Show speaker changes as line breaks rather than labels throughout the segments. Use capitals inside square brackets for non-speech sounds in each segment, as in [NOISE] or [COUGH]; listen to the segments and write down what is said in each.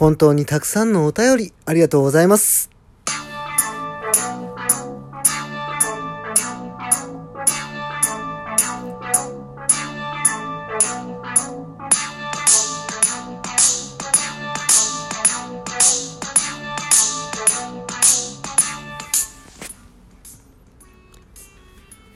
本当にたくさんのお便りありがとうございます。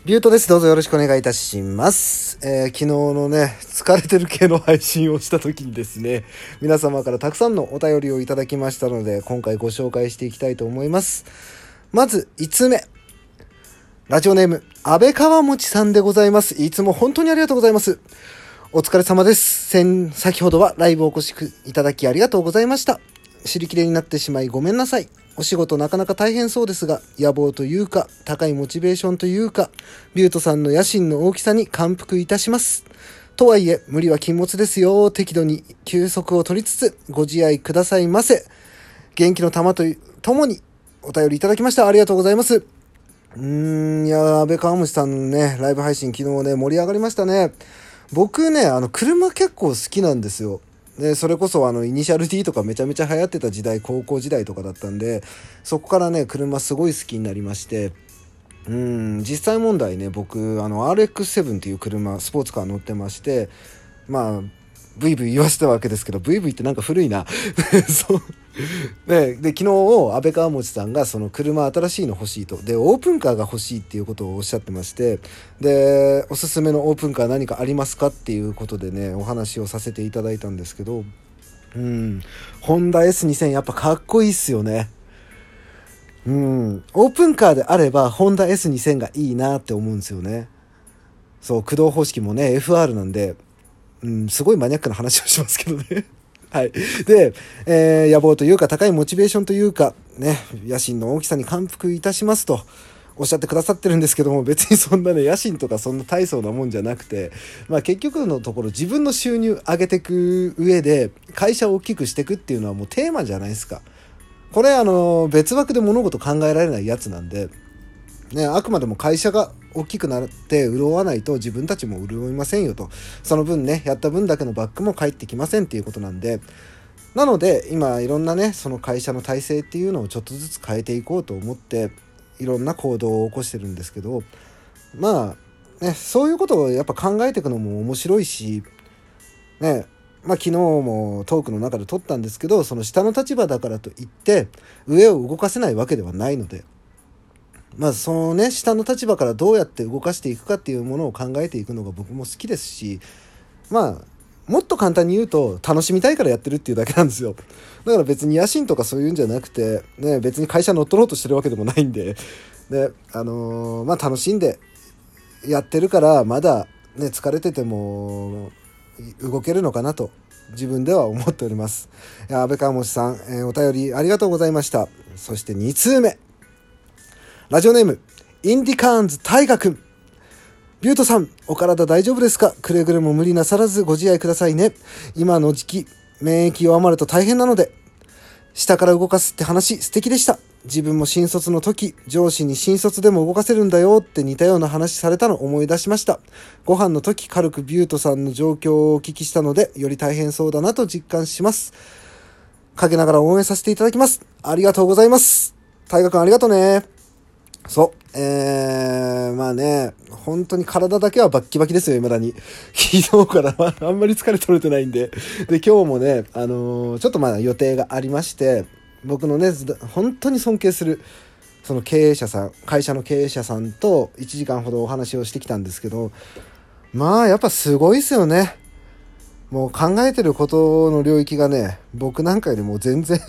ビュートです。どうぞよろしくお願いいたします。えー昨日のね、疲れてる系の配信をした時にですね、皆様からたくさんのお便りをいただきましたので、今回ご紹介していきたいと思います。まず、5つ目。ラジオネーム、安倍川餅さんでございます。いつも本当にありがとうございます。お疲れ様です。先、先ほどはライブをお越しいただきありがとうございました。尻切れになってしまいごめんなさい。お仕事なかなか大変そうですが、野望というか、高いモチベーションというか、ビュートさんの野心の大きさに感服いたします。とはいえ、無理は禁物ですよ。適度に休息を取りつつ、ご自愛くださいませ。元気の玉というともにお便りいただきました。ありがとうございます。うーん、いや、安倍川虫さんのね、ライブ配信昨日ね、盛り上がりましたね。僕ね、あの、車結構好きなんですよ。で、それこそあの、イニシャル D とかめちゃめちゃ流行ってた時代、高校時代とかだったんで、そこからね、車すごい好きになりまして、うん、実際問題ね、僕、あの、RX7 っていう車、スポーツカー乗ってまして、まあ、ブイブイ言わせたわけですけど、ブイブイってなんか古いな。[LAUGHS] そう。で、で、昨日、安倍川持さんが、その車新しいの欲しいと。で、オープンカーが欲しいっていうことをおっしゃってまして、で、おすすめのオープンカー何かありますかっていうことでね、お話をさせていただいたんですけど、うん、ホンダ S2000 やっぱかっこいいっすよね。うん、オープンカーであれば、ホンダ S2000 がいいなって思うんですよね。そう、駆動方式もね、FR なんで、うん、すごいマニアックな話をしますけどね。[LAUGHS] はい。で、えー野望というか、高いモチベーションというか、ね、野心の大きさに感服いたしますと、おっしゃってくださってるんですけども、別にそんなね、野心とかそんな大層なもんじゃなくて、まあ結局のところ自分の収入上げていく上で、会社を大きくしていくっていうのはもうテーマじゃないですか。これあの、別枠で物事考えられないやつなんで、ね、あくまでも会社が大きくなって潤わないと自分たちも潤いませんよと。その分ね、やった分だけのバックも返ってきませんっていうことなんで、なので今いろんなね、その会社の体制っていうのをちょっとずつ変えていこうと思って、いろんな行動を起こしてるんですけど、まあ、ね、そういうことをやっぱ考えていくのも面白いし、ね、まあ昨日もトークの中で撮ったんですけど、その下の立場だからといって、上を動かせないわけではないので、まあそのね、下の立場からどうやって動かしていくかっていうものを考えていくのが僕も好きですし、まあ、もっと簡単に言うと、楽しみたいからやってるっていうだけなんですよ。だから別に野心とかそういうんじゃなくて、ね、別に会社乗っ取ろうとしてるわけでもないんで、で、あのーまあ楽しんでやってるから、まだね、疲れてても動けるのかなと、自分では思っております。安倍川持さん、えーお便りありがとうございました。そして2通目。ラジオネーム、インディカーンズ大河くん。ビュートさん、お体大丈夫ですか？くれぐれも無理なさらずご自愛くださいね。今の時期、免疫弱まると大変なので、下から動かすって話素敵でした。自分も新卒の時、上司に新卒でも動かせるんだよって似たような話されたのを思い出しました。ご飯の時、軽くビュートさんの状況をお聞きしたので、より大変そうだなと実感します。かけながら応援させていただきます。ありがとうございます。大河君ありがとうね。そう。えー、まあね、本当に体だけはバッキバキですよ、未だに。[LAUGHS] 昨日からはあんまり疲れ取れてないんで。で、今日もね、あのーちょっとまあ予定がありまして、僕のね、本当に尊敬する、その経営者さん、会社の経営者さんと1時間ほどお話をしてきたんですけど、まあやっぱすごいですよね。もう考えてることの領域がね、僕なんかよりも全然、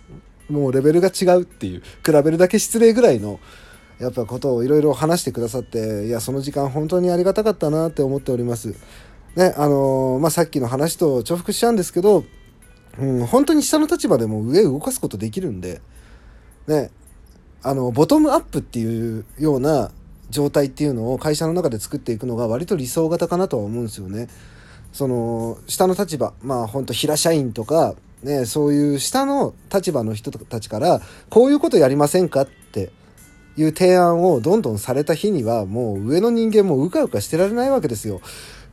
[LAUGHS] もうレベルが違うっていう、比べるだけ失礼ぐらいの、やっぱことをいろいろ話してくださって、いや、その時間本当にありがたかったなって思っております。ね、あのーまあ、さっきの話と重複しちゃうんですけど、うん、本当に下の立場でも上動かすことできるんで、ね、あの、ボトムアップっていうような状態っていうのを会社の中で作っていくのが割と理想型かなとは思うんですよね。その、下の立場、まあ本当平社員とか、ね、そういう下の立場の人たちから、こういうことやりませんかっていう提案をどんどんされた日には、もう上の人間もうかうかしてられないわけですよ。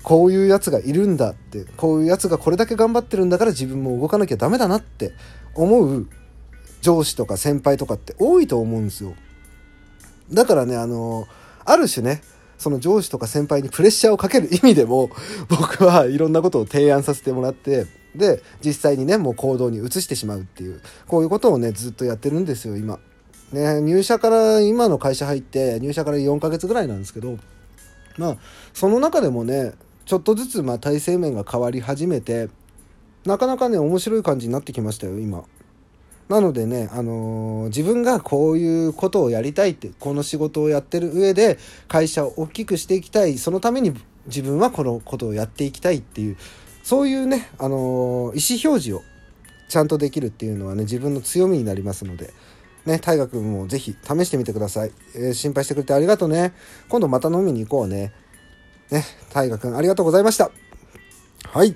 こういうやつがいるんだってこういうやつがこれだけ頑張ってるんだから自分も動かなきゃダメだなって思う上司とか先輩とかって多いと思うんですよだからねあのある種ねその上司とか先輩にプレッシャーをかける意味でも [LAUGHS] 僕はいろんなことを提案させてもらってで実際にねもう行動に移してしまうっていうこういうことをねずっとやってるんですよ今。ね入社から今の会社入って入社から4ヶ月ぐらいなんですけどまあその中でもねちょっとずつまあ体制面が変わり始めてなかなかね面白い感じになってきましたよ今。なのでね、あのー、自分がこういうことをやりたいって、この仕事をやってる上で会社を大きくしていきたい、そのために自分はこのことをやっていきたいっていう、そういうね、あのー、意思表示をちゃんとできるっていうのはね、自分の強みになりますので、ね、大河君もぜひ試してみてください。えー、心配してくれてありがとうね。今度また飲みに行こうね。ね、大河君ありがとうございました。はい。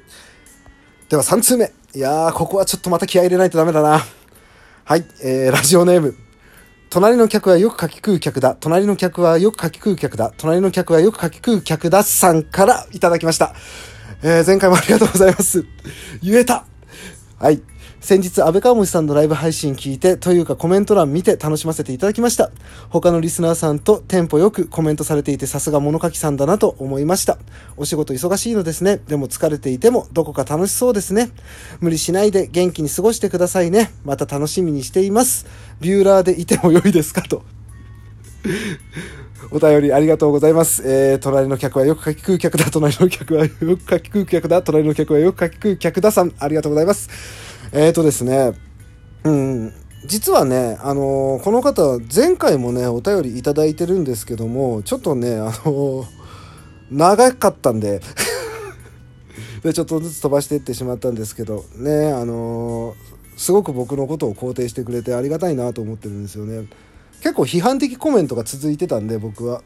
では3通目。いやー、ここはちょっとまた気合入れないとダメだな。はい、えー、ラジオネーム。隣の客はよく書き食う客だ。隣の客はよく書き食う客だ。隣の客はよく書き食う客だ。さんからいただきました。えー、前回もありがとうございます。言えたはい。先日、安倍川文さんのライブ配信聞いて、というかコメント欄見て楽しませていただきました。他のリスナーさんとテンポよくコメントされていて、さすが物書きさんだなと思いました。お仕事忙しいのですね。でも疲れていても、どこか楽しそうですね。無理しないで元気に過ごしてくださいね。また楽しみにしています。ビューラーでいても良いですかと。[LAUGHS] お便りありがとうございます。えー、隣の客はよく書き食う客だ。隣の客はよく書き食う客だ。隣の客はよく書き食う客ださん。ありがとうございます。えっ、ー、とですね、うん、実はね、あのー、この方、前回もね、お便りいただいてるんですけども、ちょっとね、あのー、長かったんで [LAUGHS] で、ちょっとずつ飛ばしていってしまったんですけど、ね、あのすごく僕のことを肯定してくれてありがたいなと思ってるんですよね。結構批判的コメントが続いてたんで、僕は。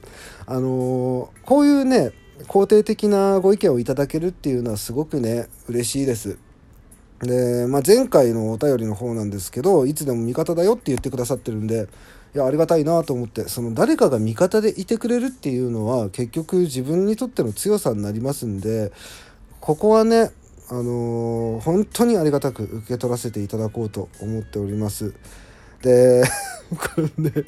あのこういうね、肯定的なご意見をいただけるっていうのはすごくね、嬉しいです。で、まあ、前回のお便りの方なんですけどいつでも味方だよって言ってくださってるんでいやありがたいなと思ってその誰かが味方でいてくれるっていうのは結局自分にとっての強さになりますんでここはねあのー、本当にありがたく受け取らせていただこうと思っておりますで [LAUGHS] これね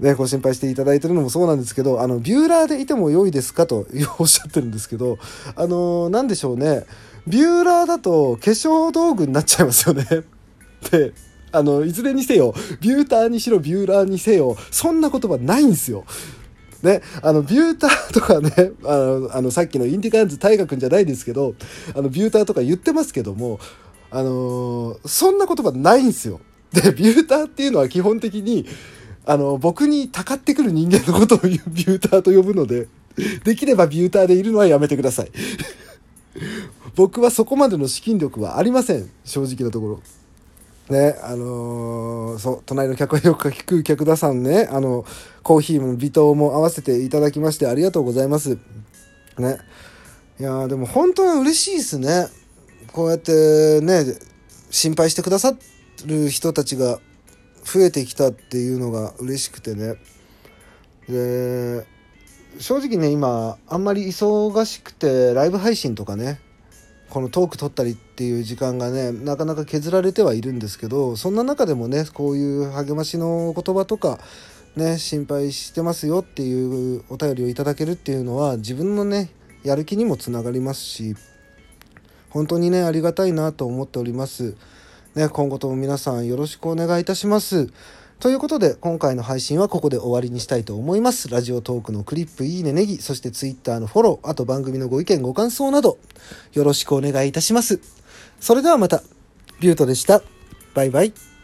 ね、ご心配していただいてるのもそうなんですけど、あの、ビューラーでいても良いですかとおっしゃってるんですけど、あのー、なんでしょうね。ビューラーだと化粧道具になっちゃいますよね。[LAUGHS] で、あの、いずれにせよ、ビューターにしろ、ビューラーにせよ、そんな言葉ないんですよ。ね、あの、ビューターとかね、[LAUGHS] あの、あのさっきのインディカンズ大河君じゃないですけど、あの、ビューターとか言ってますけども、あのー、そんな言葉ないんですよ。で、ビューターっていうのは基本的に、あの、僕にたかってくる人間のことをビューターと呼ぶので、できればビューターでいるのはやめてください。僕はそこまでの資金力はありません正直なところ。ね、あのー、そう、隣の客はよく聞く客田さんね、あの、コーヒーも微糖も合わせていただきましてありがとうございます。ね。いやでも本当に嬉しいですね。こうやってね、心配してくださる人たちが増えてきたっていうのが嬉しくてね。で、正直ね、今、あんまり忙しくて、ライブ配信とかね、このトーク撮ったりっていう時間がねなかなか削られてはいるんですけどそんな中でもねこういう励ましの言葉とかね心配してますよっていうお便りをいただけるっていうのは自分のねやる気にもつながりますし本当にねありがたいなと思っております。ね、今後とも皆さんよろしくお願いいたします。ということで、今回の配信はここで終わりにしたいと思います。ラジオトークのクリップ、いいね、ネギ、そしてツイッターのフォロー、あと番組のご意見、ご感想など、よろしくお願いいたします。それではまた、ビュートでした。バイバイ。